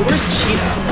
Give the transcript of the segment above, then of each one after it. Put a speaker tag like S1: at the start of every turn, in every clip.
S1: Wears cheetah?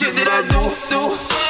S2: shit that I do, do.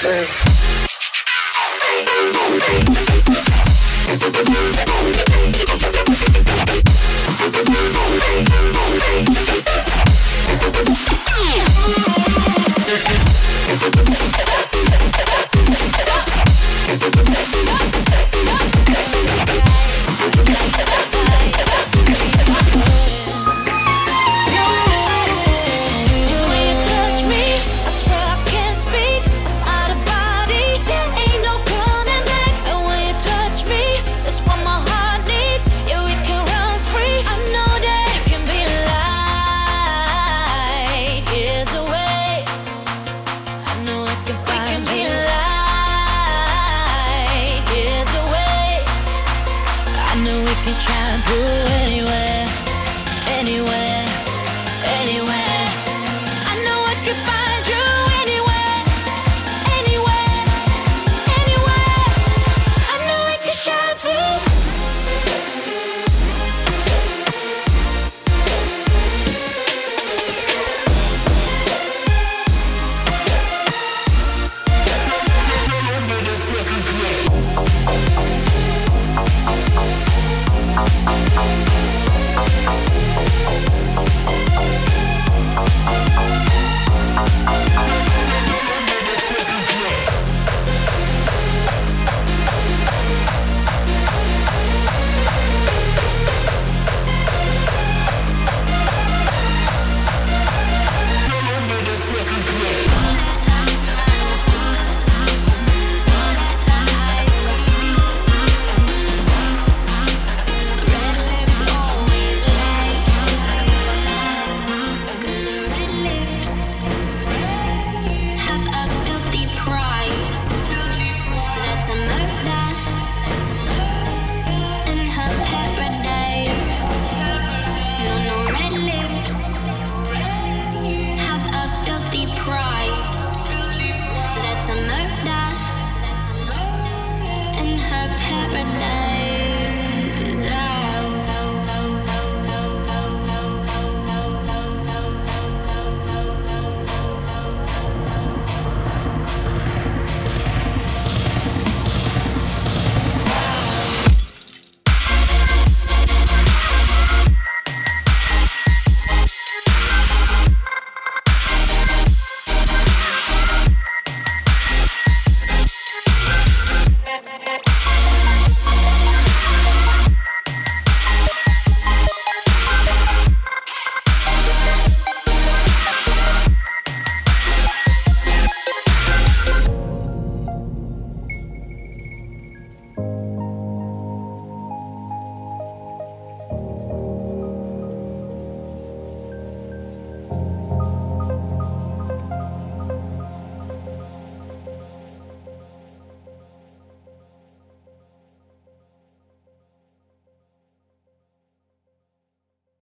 S3: through.